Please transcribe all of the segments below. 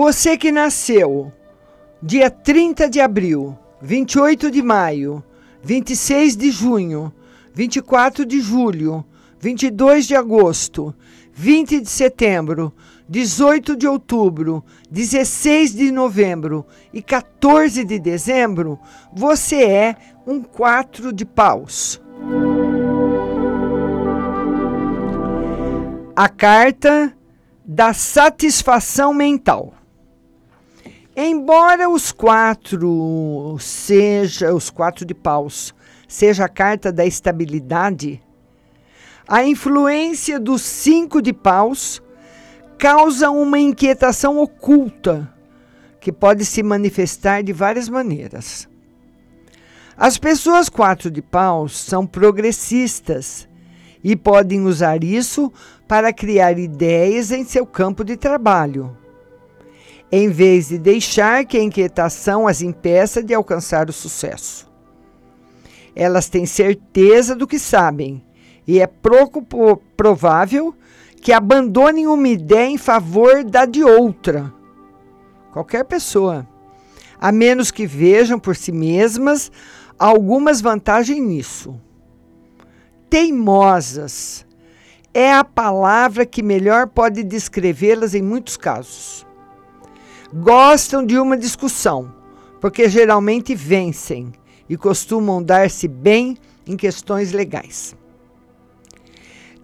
Você que nasceu dia 30 de abril, 28 de maio, 26 de junho, 24 de julho, 22 de agosto, 20 de setembro, 18 de outubro, 16 de novembro e 14 de dezembro, você é um quatro de paus. A carta da satisfação mental. Embora os quatro seja os quatro de paus seja a carta da estabilidade, a influência dos cinco de paus causa uma inquietação oculta que pode se manifestar de várias maneiras. As pessoas quatro de paus são progressistas e podem usar isso para criar ideias em seu campo de trabalho, em vez de deixar que a inquietação as impeça de alcançar o sucesso. Elas têm certeza do que sabem e é provável que abandonem uma ideia em favor da de outra. Qualquer pessoa. A menos que vejam por si mesmas algumas vantagens nisso. Teimosas é a palavra que melhor pode descrevê-las em muitos casos. Gostam de uma discussão, porque geralmente vencem e costumam dar-se bem em questões legais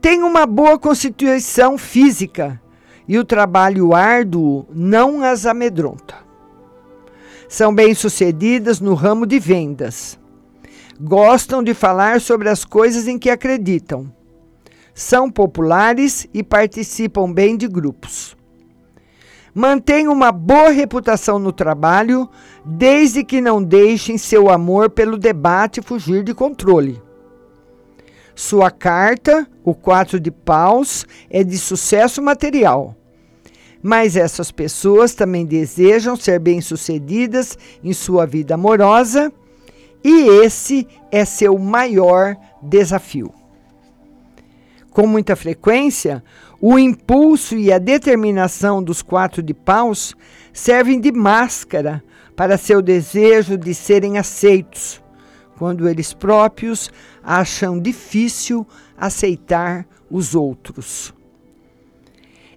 tem uma boa constituição física e o trabalho árduo não as amedronta. São bem-sucedidas no ramo de vendas. Gostam de falar sobre as coisas em que acreditam. São populares e participam bem de grupos. Mantêm uma boa reputação no trabalho, desde que não deixem seu amor pelo debate fugir de controle. Sua carta, o quatro de paus, é de sucesso material. Mas essas pessoas também desejam ser bem-sucedidas em sua vida amorosa, e esse é seu maior desafio. Com muita frequência, o impulso e a determinação dos quatro de paus servem de máscara para seu desejo de serem aceitos, quando eles próprios acham difícil aceitar os outros.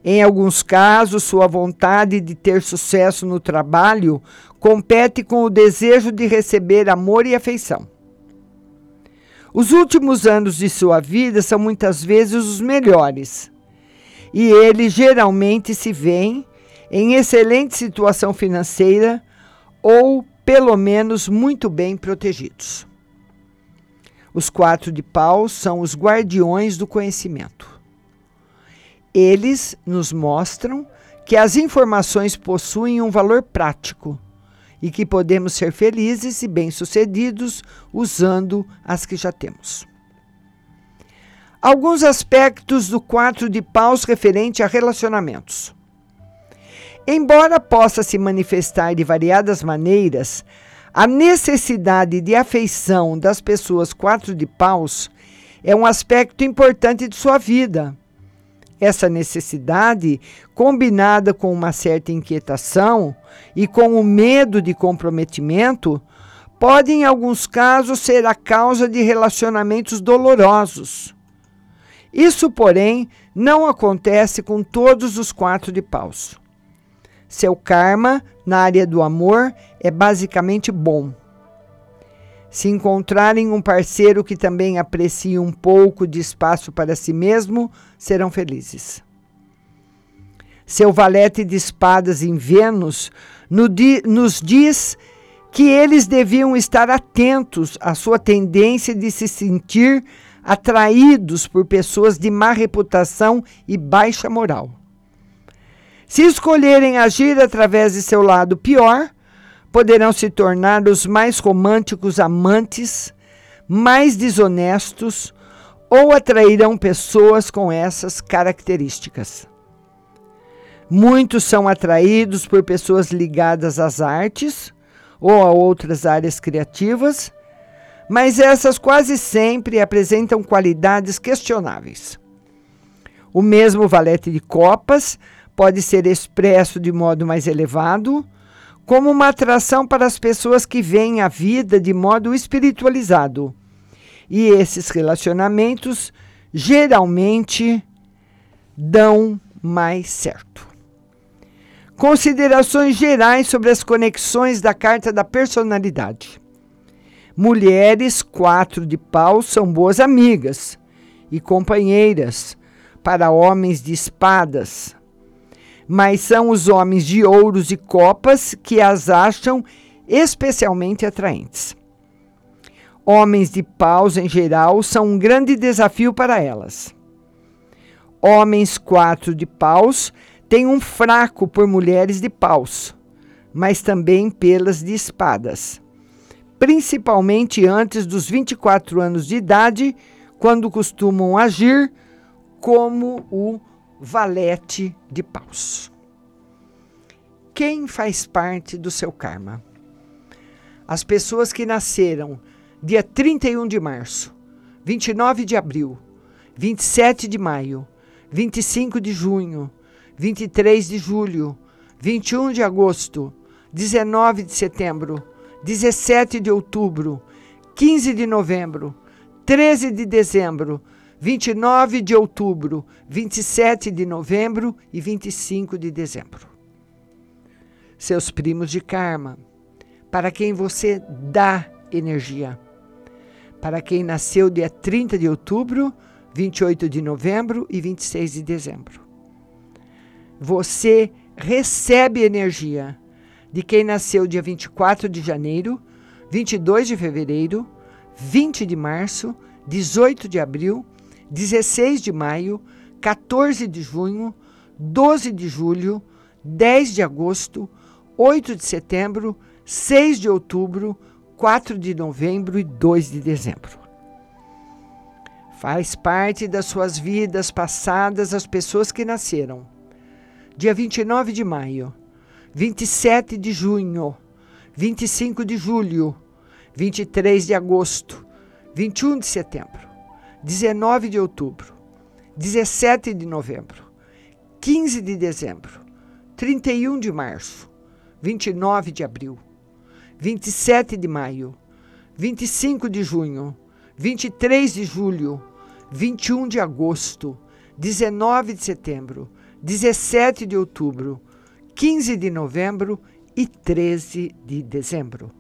Em alguns casos, sua vontade de ter sucesso no trabalho compete com o desejo de receber amor e afeição. Os últimos anos de sua vida são muitas vezes os melhores, e eles geralmente se veem em excelente situação financeira ou, pelo menos, muito bem protegidos. Os quatro de pau são os guardiões do conhecimento. Eles nos mostram que as informações possuem um valor prático e que podemos ser felizes e bem-sucedidos usando as que já temos. Alguns aspectos do quatro de paus referente a relacionamentos. Embora possa se manifestar de variadas maneiras, a necessidade de afeição das pessoas quatro de paus é um aspecto importante de sua vida. Essa necessidade, combinada com uma certa inquietação e com o medo de comprometimento, pode, em alguns casos, ser a causa de relacionamentos dolorosos. Isso, porém, não acontece com todos os quatro de paus. Seu karma na área do amor é basicamente bom. Se encontrarem um parceiro que também aprecie um pouco de espaço para si mesmo, serão felizes. Seu valete de espadas em Vênus nos diz que eles deviam estar atentos à sua tendência de se sentir atraídos por pessoas de má reputação e baixa moral. Se escolherem agir através de seu lado pior, poderão se tornar os mais românticos amantes, mais desonestos ou atrairão pessoas com essas características. Muitos são atraídos por pessoas ligadas às artes ou a outras áreas criativas, mas essas quase sempre apresentam qualidades questionáveis. O mesmo valete de copas pode ser expresso de modo mais elevado, como uma atração para as pessoas que veem a vida de modo espiritualizado. E esses relacionamentos geralmente dão mais certo. Considerações gerais sobre as conexões da carta da personalidade. Mulheres quatro de pau são boas amigas e companheiras para homens de espadas, mas são os homens de ouros e copas que as acham especialmente atraentes. Homens de paus, em geral, são um grande desafio para elas. Homens quatro de paus têm um fraco por mulheres de paus, mas também pelas de espadas, principalmente antes dos 24 anos de idade, quando costumam agir como o valete de paus. Quem faz parte do seu karma? As pessoas que nasceram dia 31 de março, 29 de abril, 27 de maio, 25 de junho, 23 de julho, 21 de agosto, 19 de setembro, 17 de outubro, 15 de novembro, 13 de dezembro, 29 de outubro, 27 de novembro e 25 de dezembro. Seus primos de karma, para quem você dá energia. Para quem nasceu dia 30 de outubro, 28 de novembro e 26 de dezembro. Você recebe energia de quem nasceu dia 24 de janeiro, 22 de fevereiro, 20 de março, 18 de abril 16 de maio, 14 de junho, 12 de julho, 10 de agosto, 8 de setembro, 6 de outubro, 4 de novembro e 2 de dezembro. Faz parte das suas vidas passadas as pessoas que nasceram. Dia 29 de maio, 27 de junho, 25 de julho, 23 de agosto, 21 de setembro. 19 de outubro, 17 de novembro, 15 de dezembro, 31 de março, 29 de abril, 27 de maio, 25 de junho, 23 de julho, 21 de agosto, 19 de setembro, 17 de outubro, 15 de novembro e 13 de dezembro.